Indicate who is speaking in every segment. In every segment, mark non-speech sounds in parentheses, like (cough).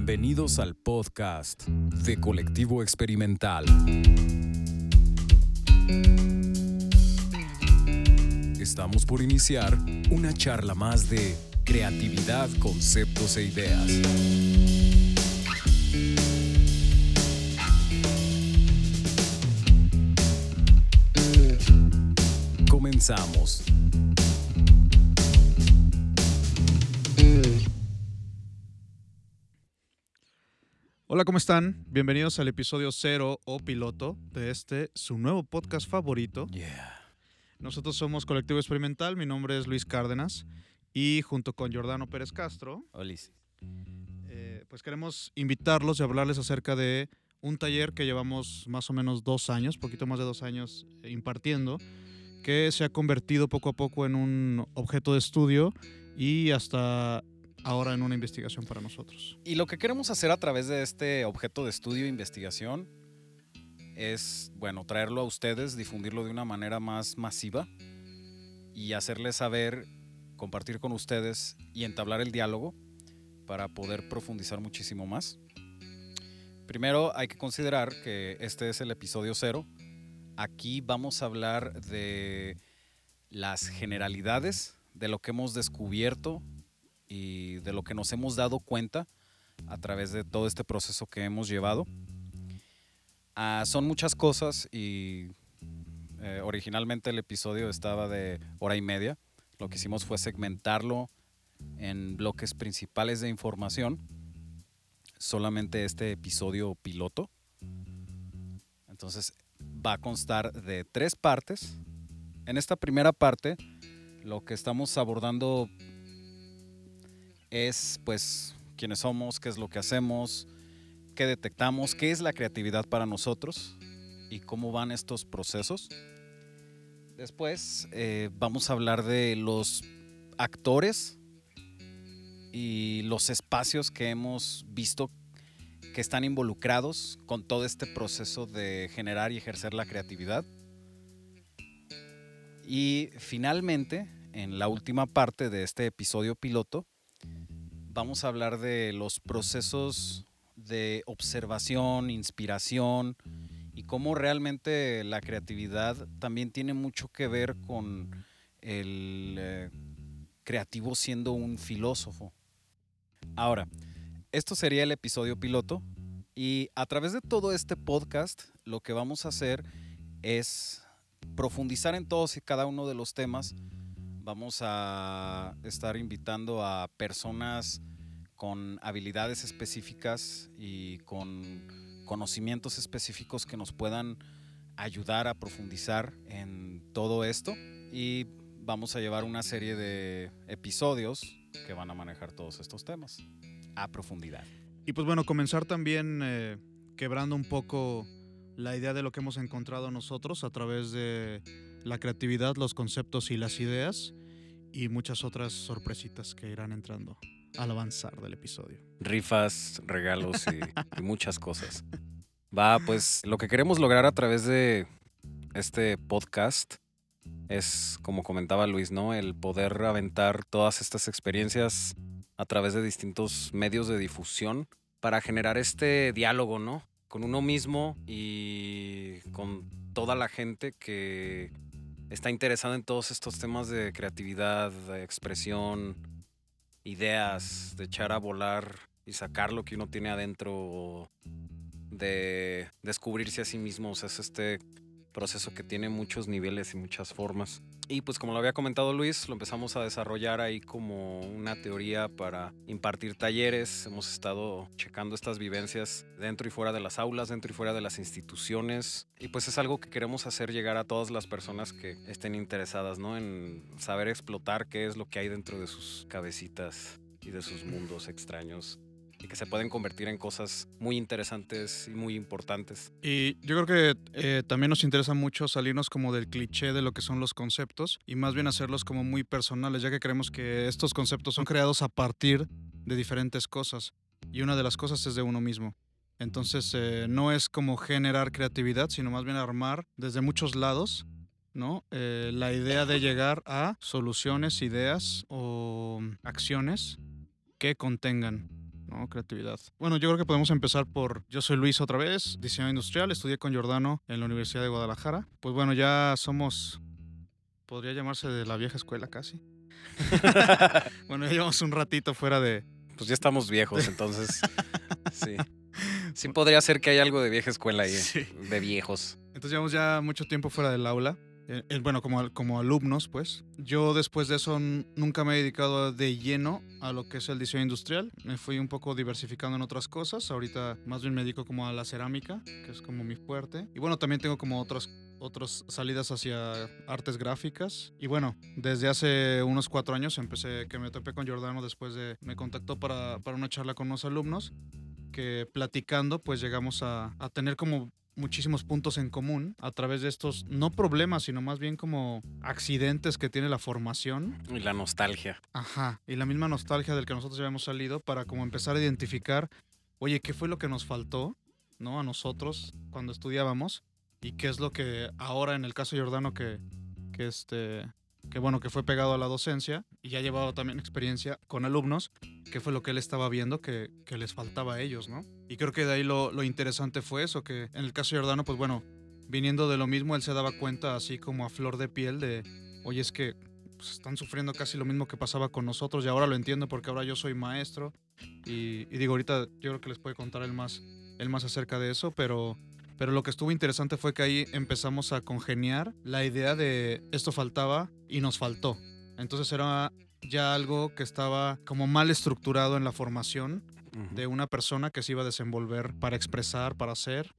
Speaker 1: Bienvenidos al podcast de Colectivo Experimental. Estamos por iniciar una charla más de creatividad, conceptos e ideas. Comenzamos.
Speaker 2: Hola, ¿cómo están? Bienvenidos al episodio cero o piloto de este, su nuevo podcast favorito. Nosotros somos Colectivo Experimental, mi nombre es Luis Cárdenas y junto con Jordano Pérez Castro,
Speaker 3: Olis.
Speaker 2: eh, pues queremos invitarlos y hablarles acerca de un taller que llevamos más o menos dos años, poquito más de dos años eh, impartiendo, que se ha convertido poco a poco en un objeto de estudio y hasta ahora en una investigación para nosotros.
Speaker 3: Y lo que queremos hacer a través de este objeto de estudio e investigación es, bueno, traerlo a ustedes, difundirlo de una manera más masiva y hacerles saber, compartir con ustedes y entablar el diálogo para poder profundizar muchísimo más. Primero hay que considerar que este es el episodio cero. Aquí vamos a hablar de las generalidades, de lo que hemos descubierto y de lo que nos hemos dado cuenta a través de todo este proceso que hemos llevado. Ah, son muchas cosas y eh, originalmente el episodio estaba de hora y media. Lo que hicimos fue segmentarlo en bloques principales de información. Solamente este episodio piloto. Entonces va a constar de tres partes. En esta primera parte, lo que estamos abordando es pues quiénes somos, qué es lo que hacemos, qué detectamos, qué es la creatividad para nosotros y cómo van estos procesos. Después eh, vamos a hablar de los actores y los espacios que hemos visto que están involucrados con todo este proceso de generar y ejercer la creatividad. Y finalmente, en la última parte de este episodio piloto, vamos a hablar de los procesos de observación, inspiración y cómo realmente la creatividad también tiene mucho que ver con el eh, creativo siendo un filósofo. Ahora, esto sería el episodio piloto y a través de todo este podcast lo que vamos a hacer es profundizar en todos y cada uno de los temas. Vamos a estar invitando a personas con habilidades específicas y con conocimientos específicos que nos puedan ayudar a profundizar en todo esto. Y vamos a llevar una serie de episodios que van a manejar todos estos temas a profundidad.
Speaker 2: Y pues bueno, comenzar también eh, quebrando un poco la idea de lo que hemos encontrado nosotros a través de la creatividad, los conceptos y las ideas y muchas otras sorpresitas que irán entrando al avanzar del episodio.
Speaker 3: Rifas, regalos y, muchas cosas. Va, pues lo que queremos lograr a través de este podcast es, como comentaba Luis, ¿no? El poder aventar todas estas experiencias a través de distintos medios de difusión para generar este diálogo, ¿no? Con uno mismo y con toda la gente que está interesada en todos estos temas de creatividad, de expresión, ideas, de echar a volar y sacar lo que uno tiene adentro, de descubrirse a sí mismo. O sea, es este proceso que tiene muchos niveles y muchas formas. Y pues como lo había comentado Luis, lo empezamos a desarrollar ahí como una teoría para impartir talleres. Hemos estado checando estas vivencias dentro y fuera de las aulas, dentro y fuera de las instituciones. Y pues es algo que queremos hacer llegar a todas las personas que estén interesadas, ¿no? En saber explotar qué es lo que hay dentro de sus cabecitas y de sus mundos extraños y que se pueden convertir en cosas muy interesantes y muy importantes.
Speaker 2: Y yo creo que eh, también nos interesa mucho salirnos como del cliché de lo que son los conceptos y más bien hacerlos como muy personales, ya que creemos que estos conceptos son creados a partir de diferentes cosas y una de las cosas es de uno mismo. Entonces eh, no es como generar creatividad, sino más bien armar desde muchos lados ¿no? Eh, la idea de llegar a soluciones, ideas o acciones que contengan ¿no? Creatividad. Bueno, yo creo que podemos empezar por, yo soy Luis otra vez, diseño industrial, estudié con Giordano en la Universidad de Guadalajara. Pues bueno, ya somos, podría llamarse de la vieja escuela casi. (laughs) bueno, ya llevamos un ratito fuera de...
Speaker 3: Pues ya estamos viejos, entonces sí. Sí podría ser que hay algo de vieja escuela ahí,
Speaker 2: Sí.
Speaker 3: de viejos.
Speaker 2: Entonces llevamos ya mucho tiempo fuera del aula. Eh, eh, bueno, como, como alumnos, pues. Yo después de eso nunca me he dedicado de lleno a lo que es el diseño industrial. Me fui un poco diversificando en otras cosas. Ahorita más bien me dedico como a la cerámica, que es como mi fuerte. Y bueno, también tengo como otras otras salidas hacia artes gráficas. Y bueno, desde hace unos cuatro años empecé, que me topé con Giordano después de, me contactó para, para una charla con unos alumnos, que platicando pues llegamos a, a tener como muchísimos puntos en común a través de estos, no problemas, sino más bien como accidentes que tiene la formación.
Speaker 3: Y la nostalgia.
Speaker 2: Ajá. Y la misma nostalgia del que nosotros ya habíamos salido para como empezar a identificar, oye, ¿qué fue lo que nos faltó, no? A nosotros cuando estudiábamos y qué es lo que ahora en el caso de Giordano que, que este que bueno, que fue pegado a la docencia y ya llevaba también experiencia con alumnos, qué fue lo que él estaba viendo que, que les faltaba a ellos, ¿no? Y creo que de ahí lo, lo interesante fue eso, que en el caso de Giordano, pues bueno, viniendo de lo mismo, él se daba cuenta así como a flor de piel de, oye, es que pues, están sufriendo casi lo mismo que pasaba con nosotros y ahora lo entiendo porque ahora yo soy maestro y, y digo, ahorita yo creo que les puede contar él más, él más acerca de eso, pero, pero lo que estuvo interesante fue que ahí empezamos a congeniar la idea de esto faltaba y nos faltó. Entonces era ya algo que estaba como mal estructurado en la formación de una persona que se iba a desenvolver para expresar, para hacer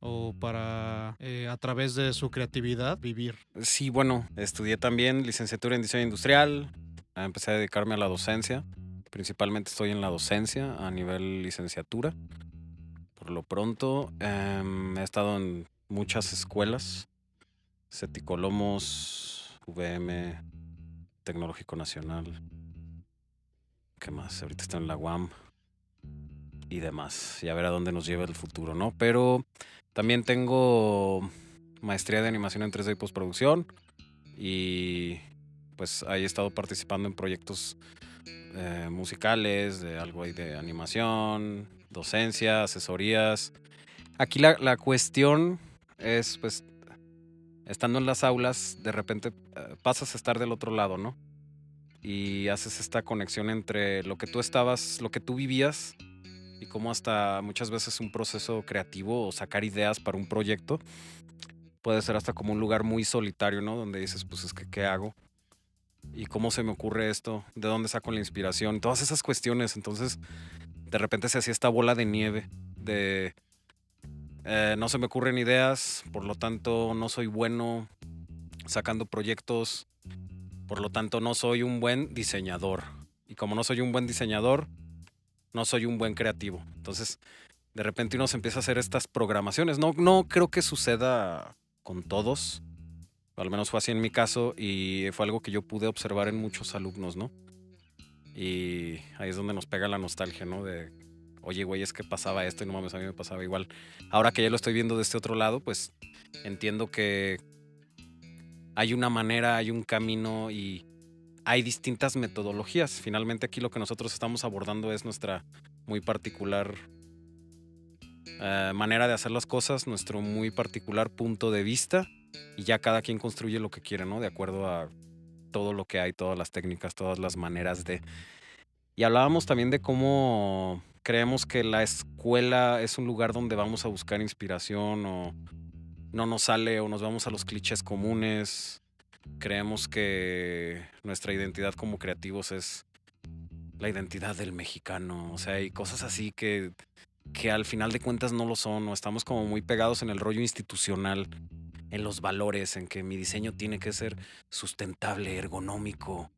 Speaker 2: o para eh, a través de su creatividad vivir.
Speaker 3: Sí, bueno, estudié también licenciatura en diseño industrial, empecé a dedicarme a la docencia, principalmente estoy en la docencia a nivel licenciatura. Por lo pronto, em, he estado en muchas escuelas, Ceticolomos, VM, Tecnológico Nacional, ¿qué más? Ahorita estoy en la UAM y demás, y a ver a dónde nos lleva el futuro, ¿no? Pero también tengo maestría de animación en 3D y postproducción y pues ahí he estado participando en proyectos eh, musicales, de algo ahí de animación, docencia, asesorías. Aquí la, la cuestión es pues estando en las aulas, de repente eh, pasas a estar del otro lado, ¿no? Y haces esta conexión entre lo que tú estabas, lo que tú vivías y cómo hasta muchas veces un proceso creativo o sacar ideas para un proyecto puede ser hasta como un lugar muy solitario, ¿no? Donde dices, pues es que, ¿qué hago? ¿Y cómo se me ocurre esto? ¿De dónde saco la inspiración? Todas esas cuestiones. Entonces, de repente se hacía esta bola de nieve de... eh, no se me ocurren ideas, por lo tanto no soy bueno sacando proyectos, por lo tanto no soy un buen diseñador. Y como no soy un buen diseñador, no soy un buen creativo. Entonces, de repente uno se empieza a hacer estas programaciones. No, no creo que suceda con todos. Al menos fue así en mi caso y fue algo que yo pude observar en muchos alumnos, ¿no? Y ahí es donde nos pega la nostalgia, ¿no? De, oye, güey, es que pasaba esto y no mames, a mí me pasaba igual. Ahora que ya lo estoy viendo de este otro lado, pues entiendo que hay una manera, hay un camino y hay distintas metodologías. Finalmente aquí lo que nosotros estamos abordando es nuestra muy particular eh, manera de hacer las cosas, nuestro muy particular punto de vista y ya cada quien construye lo que quiere, ¿no? De acuerdo a todo lo que hay, todas las técnicas, todas las maneras de... Y hablábamos también de cómo creemos que la escuela es un lugar donde vamos a buscar inspiración o no nos sale o nos vamos a los clichés comunes. Creemos que nuestra identidad como creativos es la identidad del mexicano, o sea, hay cosas así que, que al final de cuentas no lo son, o estamos como muy pegados en el rollo institucional, en los valores, en que mi diseño tiene que ser sustentable, ergonómico,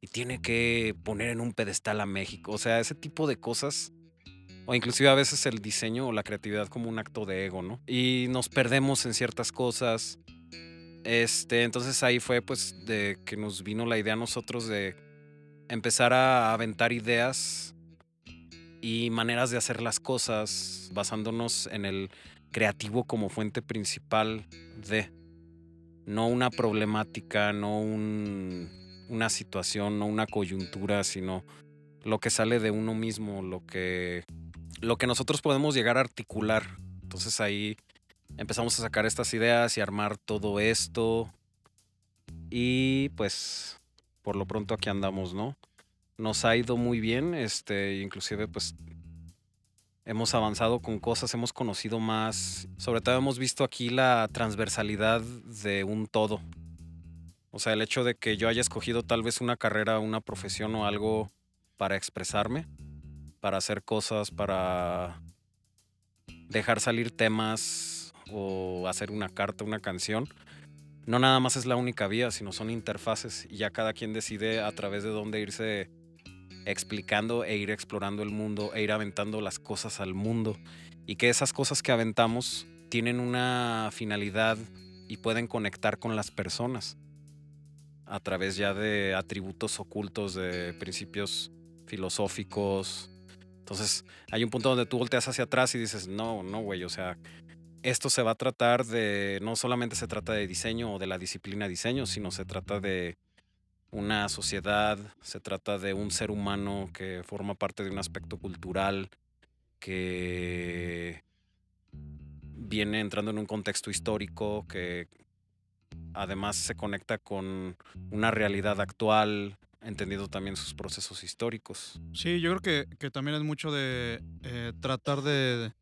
Speaker 3: y tiene que poner en un pedestal a México, o sea, ese tipo de cosas, o inclusive a veces el diseño o la creatividad como un acto de ego, ¿no? Y nos perdemos en ciertas cosas. Este, entonces ahí fue pues de que nos vino la idea a nosotros de empezar a aventar ideas y maneras de hacer las cosas basándonos en el creativo como fuente principal de no una problemática, no un- una situación, no una coyuntura, sino lo que sale de uno mismo, lo que, lo que nosotros podemos llegar a articular. Entonces ahí empezamos a sacar estas ideas y armar todo esto. Y pues por lo pronto aquí andamos, ¿no? Nos ha ido muy bien, este, inclusive pues hemos avanzado con cosas, hemos conocido más, sobre todo hemos visto aquí la transversalidad de un todo. O sea, el hecho de que yo haya escogido tal vez una carrera, una profesión o algo para expresarme, para hacer cosas, para dejar salir temas o hacer una carta, una canción, no nada más es la única vía, sino son interfaces y ya cada quien decide a través de dónde irse explicando e ir explorando el mundo e ir aventando las cosas al mundo y que esas cosas que aventamos tienen una finalidad y pueden conectar con las personas a través ya de atributos ocultos, de principios filosóficos. Entonces hay un punto donde tú volteas hacia atrás y dices, no, no, güey, o sea, esto se va a tratar de, no solamente se trata de diseño o de la disciplina diseño, sino se trata de una sociedad, se trata de un ser humano que forma parte de un aspecto cultural, que viene entrando en un contexto histórico, que además se conecta con una realidad actual, entendiendo también sus procesos históricos.
Speaker 2: Sí, yo creo que, también es mucho de eh, tratar de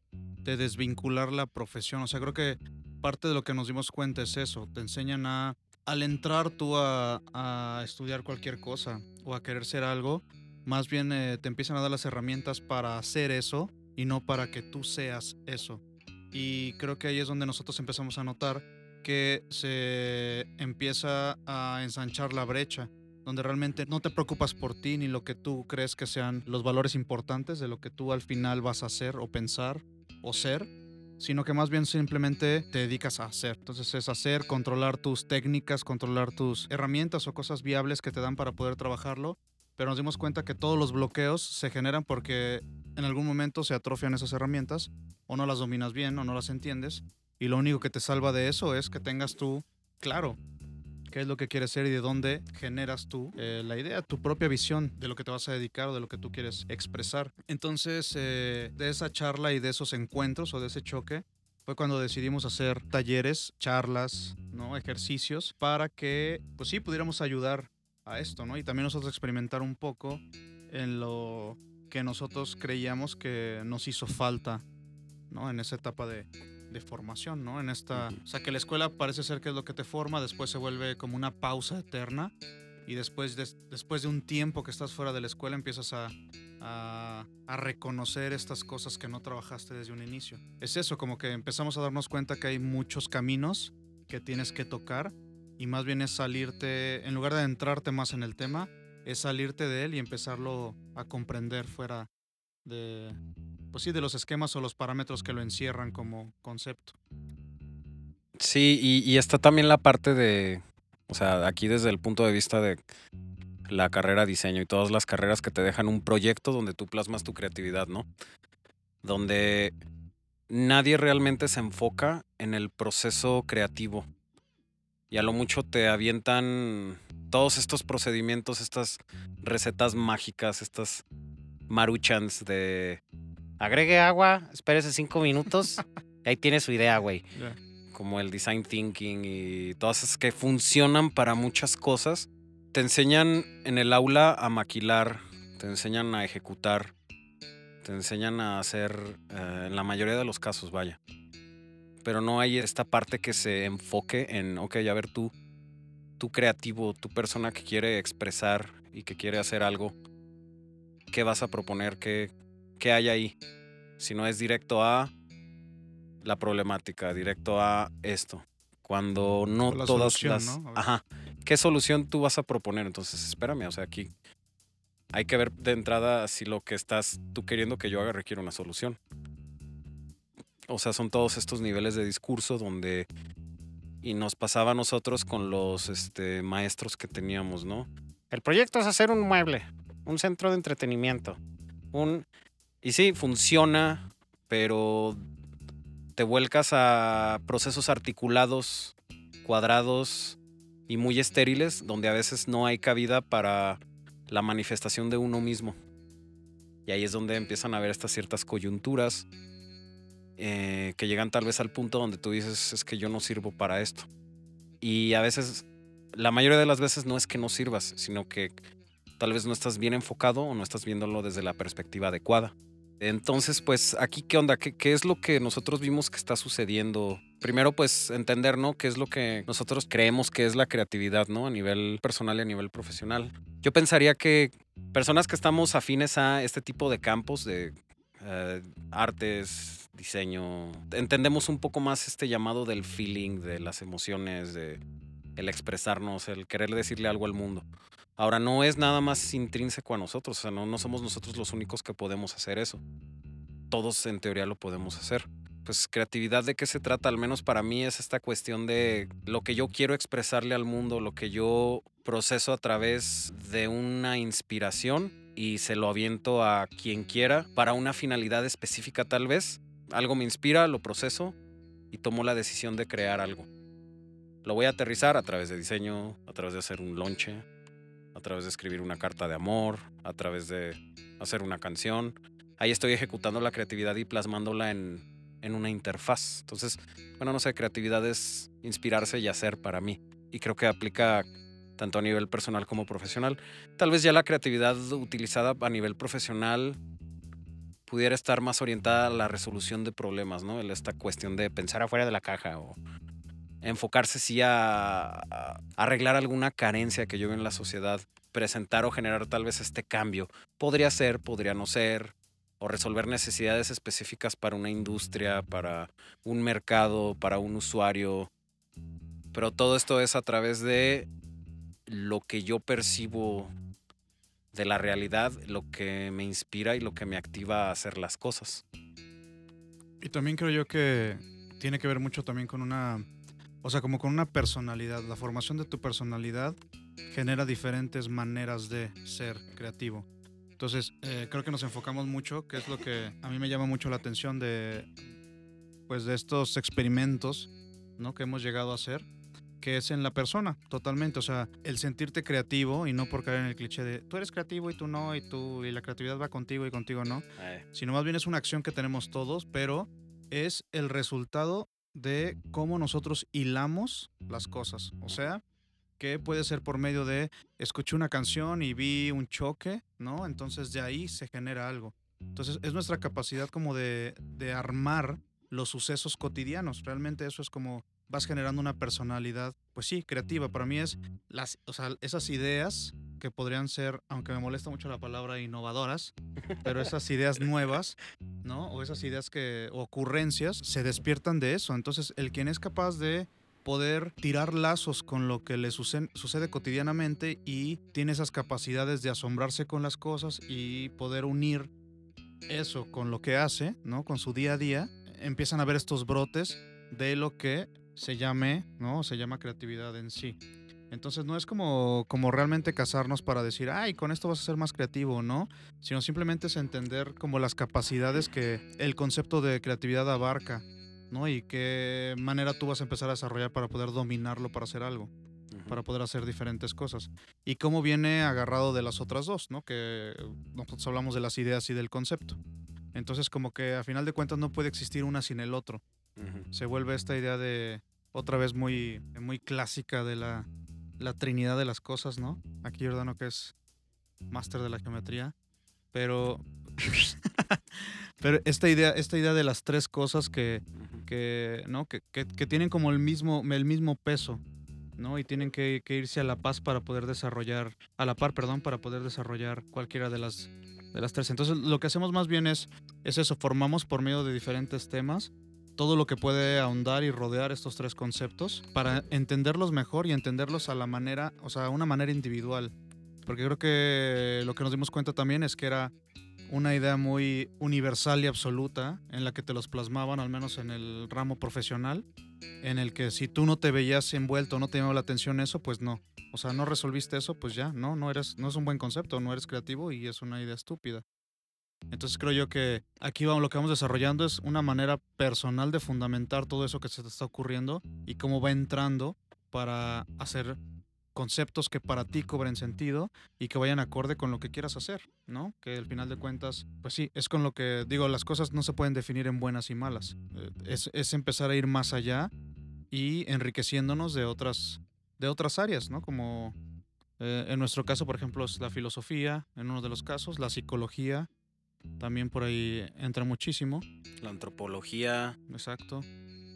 Speaker 2: desvincular la profesión. O sea, creo que parte de lo que nos dimos cuenta es eso. Te enseñan a, al entrar tú a, estudiar cualquier cosa o a querer ser algo, más bien eh, te empiezan a dar las herramientas para hacer eso y no para que tú seas eso. Y creo que ahí es donde nosotros empezamos a notar que se empieza a ensanchar la brecha, donde realmente no te preocupas por ti ni lo que tú crees que sean los valores importantes de lo que tú al final vas a hacer o pensar o ser, sino que más bien simplemente te dedicas a hacer. Entonces es hacer, controlar tus técnicas, controlar tus herramientas o cosas viables que te dan para poder trabajarlo. Pero nos dimos cuenta que todos los bloqueos se generan porque en algún momento se atrofian esas herramientas o no las dominas bien o no las entiendes. Y lo único que te salva de eso es que tengas tú claro qué es lo que quieres ser y de dónde generas tú eh, la idea, tu propia visión de lo que te vas a dedicar o de lo que tú quieres expresar. Entonces, eh, de esa charla y de esos encuentros o de ese choque, fue cuando decidimos hacer talleres, charlas, ¿no? ejercicios para que, pues sí, pudiéramos ayudar a esto, ¿no? Y también nosotros experimentar un poco en lo que nosotros creíamos que nos hizo falta, ¿no? En esa etapa de, de formación, ¿no? En esta, o sea, que la escuela parece ser que es lo que te forma, después se vuelve como una pausa eterna y después de, después de un tiempo que estás fuera de la escuela empiezas a, a, a, reconocer estas cosas que no trabajaste desde un inicio. Es eso, como que empezamos a darnos cuenta que hay muchos caminos que tienes que tocar y más bien es salirte, en lugar de entrarte más en el tema, es salirte de él y empezarlo a comprender fuera de, pues sí, de los esquemas o los parámetros que lo encierran como concepto.
Speaker 3: Sí, y, está también la parte de, o sea, aquí desde el punto de vista de la carrera diseño y todas las carreras que te dejan un proyecto donde tú plasmas tu creatividad, ¿no? Donde nadie realmente se enfoca en el proceso creativo. Y a lo mucho te avientan todos estos procedimientos, estas recetas mágicas, estas maruchans de agregue agua, espérese cinco minutos (laughs) y ahí tiene su idea, güey. Como el design thinking y todas esas que funcionan para muchas cosas. Te enseñan en el aula a maquilar, te enseñan a ejecutar, te enseñan a hacer, eh, en la mayoría de los casos, vaya. Pero no hay esta parte que se enfoque en, ok, a ver tú, tú creativo, tu persona que quiere expresar y que quiere hacer algo, ¿qué vas a proponer? ¿Qué, ¿qué hay ahí? Si no es directo a la problemática, directo a esto. Cuando no todas las... Ajá. ¿Qué solución tú vas a proponer? Entonces, espérame, o sea, aquí hay que ver de entrada si lo que estás tú queriendo que yo haga requiere una solución. O sea, son todos estos niveles de discurso donde... Y nos pasaba a nosotros con los este, maestros que teníamos, ¿no? El proyecto es hacer un mueble, un centro de entretenimiento, un y sí, funciona, pero te vuelcas a procesos articulados, cuadrados y muy estériles, donde a veces no hay cabida para la manifestación de uno mismo. Y ahí es donde empiezan a haber estas ciertas coyunturas eh, que llegan tal vez al punto donde tú dices, es que yo no sirvo para esto. Y a veces, la mayoría de las veces no es que no sirvas, sino que tal vez no estás bien enfocado o no estás viéndolo desde la perspectiva adecuada. Entonces, pues aquí, ¿qué onda? ¿Qué, ¿Qué, es lo que nosotros vimos que está sucediendo? Primero, pues entender, ¿no? ¿Qué es lo que nosotros creemos que es la creatividad, ¿no? A nivel personal y a nivel profesional. Yo pensaría que personas que estamos afines a este tipo de campos de uh, artes, diseño, entendemos un poco más este llamado del feeling, de las emociones, de el expresarnos, el querer decirle algo al mundo. Ahora, no es nada más intrínseco a nosotros, o sea, no, no somos nosotros los únicos que podemos hacer eso. Todos en teoría lo podemos hacer. Pues creatividad de qué se trata, al menos para mí es esta cuestión de lo que yo quiero expresarle al mundo, lo que yo proceso a través de una inspiración y se lo aviento a quien quiera para una finalidad específica tal vez. Algo me inspira, lo proceso y tomo la decisión de crear algo. Lo voy a aterrizar a través de diseño, a través de hacer un lonche, a través de escribir una carta de amor, a través de hacer una canción. Ahí estoy ejecutando la creatividad y plasmándola en, en una interfaz. Entonces, bueno, no sé, creatividad es inspirarse y hacer para mí. Y creo que aplica tanto a nivel personal como profesional. Tal vez ya la creatividad utilizada a nivel profesional pudiera estar más orientada a la resolución de problemas, ¿no? Esta cuestión de pensar afuera de la caja o enfocarse sí a, a, arreglar alguna carencia que yo veo en la sociedad, presentar o generar tal vez este cambio. Podría ser, podría no ser, o resolver necesidades específicas para una industria, para un mercado, para un usuario. Pero todo esto es a través de lo que yo percibo de la realidad, lo que me inspira y lo que me activa a hacer las cosas.
Speaker 2: Y también creo yo que tiene que ver mucho también con una o sea, como con una personalidad. La formación de tu personalidad genera diferentes maneras de ser creativo. Entonces, eh, creo que nos enfocamos mucho, que es lo que a mí me llama mucho la atención de, pues, de estos experimentos ¿no? que hemos llegado a hacer, que es en la persona, totalmente. O sea, el sentirte creativo y no por caer en el cliché de tú eres creativo y tú no, y tú, y la creatividad va contigo y contigo no,
Speaker 3: Eh,
Speaker 2: sino más bien es una acción que tenemos todos, pero es el resultado de cómo nosotros hilamos las cosas. O sea, que puede ser por medio de escuché una canción y vi un choque, ¿no? Entonces de ahí se genera algo. Entonces es nuestra capacidad como de, de armar los sucesos cotidianos. Realmente eso es como vas generando una personalidad, pues sí, creativa. Para mí es las, o sea, esas ideas que podrían ser, aunque me molesta mucho la palabra innovadoras, pero esas ideas nuevas, ¿no? O esas ideas que, ocurrencias, se despiertan de eso. Entonces, el quien es capaz de poder tirar lazos con lo que le sucede, sucede cotidianamente y tiene esas capacidades de asombrarse con las cosas y poder unir eso con lo que hace, ¿no? Con su día a día, empiezan a ver estos brotes de lo que se llame, ¿no? Se llama creatividad en sí. Entonces no es como, como realmente casarnos para decir, ay, con esto vas a ser más creativo, ¿no? Sino simplemente es entender como las capacidades que el concepto de creatividad abarca, ¿no? Y qué manera tú vas a empezar a desarrollar para poder dominarlo para hacer algo, uh -huh. para poder hacer diferentes cosas. Y cómo viene agarrado de las otras dos, ¿no? Que nosotros hablamos de las ideas y del concepto. Entonces como que a final de cuentas no puede existir una sin el otro. Uh -huh. Se vuelve esta idea de, otra vez muy, muy clásica de la, la trinidad de las cosas, ¿no? Aquí Giordano que es máster de la geometría, pero (laughs) pero esta idea, esta idea de las tres cosas que, que ¿no? Que, que, que, tienen como el mismo, el mismo peso, ¿no? Y tienen que, que, irse a la paz para poder desarrollar, a la par, perdón, para poder desarrollar cualquiera de las, de las tres. Entonces, lo que hacemos más bien es, es eso, formamos por medio de diferentes temas todo lo que puede ahondar y rodear estos tres conceptos para entenderlos mejor y entenderlos a la manera, o sea, a una manera individual. Porque creo que lo que nos dimos cuenta también es que era una idea muy universal y absoluta en la que te los plasmaban, al menos en el ramo profesional, en el que si tú no te veías envuelto, no te llamaba la atención eso, pues no. O sea, no resolviste eso, pues ya, no, no eres, no es un buen concepto, no eres creativo y es una idea estúpida. Entonces creo yo que aquí vamos, lo que vamos desarrollando es una manera personal de fundamentar todo eso que se te está ocurriendo y cómo va entrando para hacer conceptos que para ti cobren sentido y que vayan acorde con lo que quieras hacer, ¿no? Que al final de cuentas, pues sí, es con lo que digo, las cosas no se pueden definir en buenas y malas. Eh, Es, es empezar a ir más allá y enriqueciéndonos de otras, de otras áreas, ¿no? Como eh, en nuestro caso, por ejemplo, es la filosofía, en uno de los casos, la psicología, también por ahí entra muchísimo,
Speaker 3: La antropología,
Speaker 2: exacto.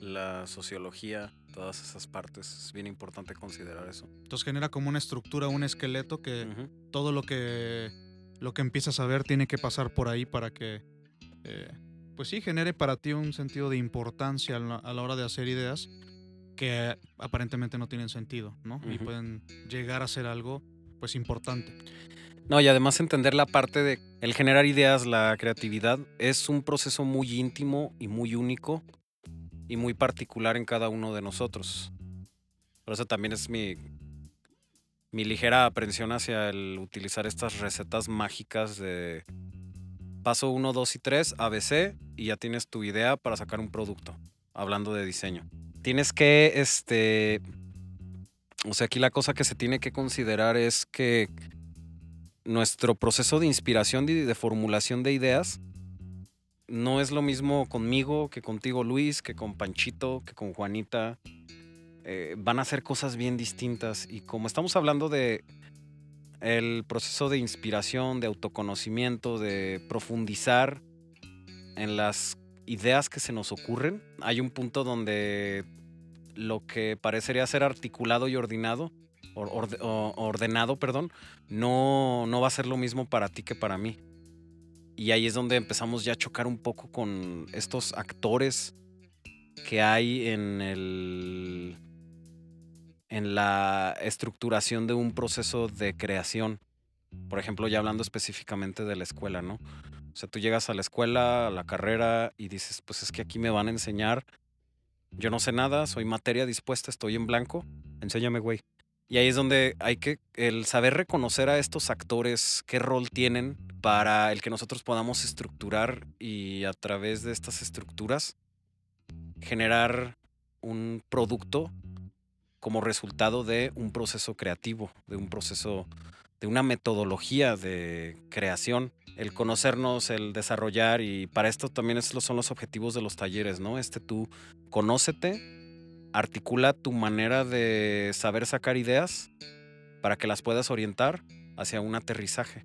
Speaker 3: la sociología, todas esas partes. Es bien importante considerar eso.
Speaker 2: Entonces genera como una estructura, un esqueleto que todo lo que lo que empiezas a ver tiene que pasar por ahí para que eh, pues sí genere para ti un sentido de importancia a la, a la hora de hacer ideas que aparentemente no tienen sentido, ¿no? Y pueden llegar a ser algo pues importante.
Speaker 3: No, y además entender la parte de el generar ideas, la creatividad, es un proceso muy íntimo y muy único y muy particular en cada uno de nosotros. Por eso también es mi, mi ligera aprensión hacia el utilizar estas recetas mágicas de paso 1, 2 y 3, ABC, y ya tienes tu idea para sacar un producto, hablando de diseño. Tienes que, este, o sea, aquí la cosa que se tiene que considerar es que nuestro proceso de inspiración y de formulación de ideas no es lo mismo conmigo que contigo Luis, que con Panchito, que con Juanita. Eh, van a ser cosas bien distintas y como estamos hablando de el proceso de inspiración, de autoconocimiento, de profundizar en las ideas que se nos ocurren, hay un punto donde lo que parecería ser articulado y ordenado, or- ordenado, perdón, no, no va a ser lo mismo para ti que para mí. Y ahí es donde empezamos ya a chocar un poco con estos actores que hay en el en la estructuración de un proceso de creación. Por ejemplo, ya hablando específicamente de la escuela, ¿no? O sea, tú llegas a la escuela, a la carrera y dices, pues es que aquí me van a enseñar. Yo no sé nada, soy materia dispuesta, estoy en blanco. Enséñame, güey. Y ahí es donde hay que el saber reconocer a estos actores, qué rol tienen para el que nosotros podamos estructurar y a través de estas estructuras generar un producto como resultado de un proceso creativo, de un proceso, de una metodología de creación, el conocernos, el desarrollar y para esto también son los objetivos de los talleres, ¿no? Este tú conócete, articula tu manera de saber sacar ideas para que las puedas orientar hacia un aterrizaje,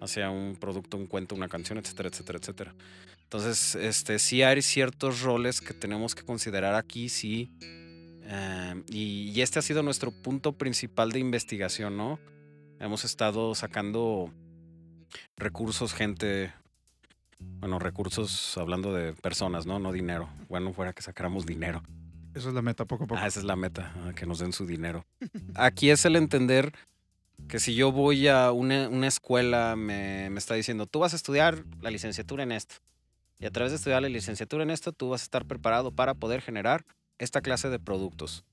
Speaker 3: hacia un producto, un cuento, una canción, etcétera, etcétera, etcétera. Entonces, este, sí hay ciertos roles que tenemos que considerar aquí, sí. Eh, y, y este ha sido nuestro punto principal de investigación, ¿no? Hemos estado sacando recursos, gente. Bueno, recursos hablando de personas, ¿no? No dinero. Bueno, fuera que sacáramos dinero.
Speaker 2: Esa es la meta poco a poco.
Speaker 3: Ah, esa es la meta, ah, que nos den su dinero. (laughs) Aquí es el entender que si yo voy a una, una escuela, me, me está diciendo, tú vas a estudiar la licenciatura en esto. Y a través de estudiar la licenciatura en esto, tú vas a estar preparado para poder generar esta clase de productos.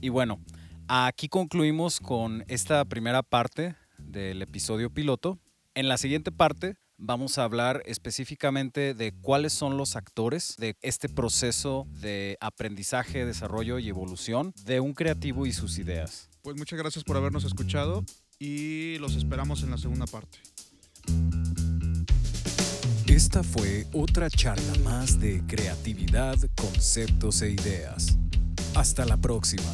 Speaker 4: Y bueno, aquí concluimos con esta primera parte del episodio piloto. En la siguiente parte vamos a hablar específicamente de cuáles son los actores de este proceso de aprendizaje, desarrollo y evolución de un creativo y sus ideas.
Speaker 2: Pues muchas gracias por habernos escuchado y los esperamos en la segunda parte.
Speaker 1: Esta fue otra charla más de creatividad, conceptos e ideas. Hasta la próxima.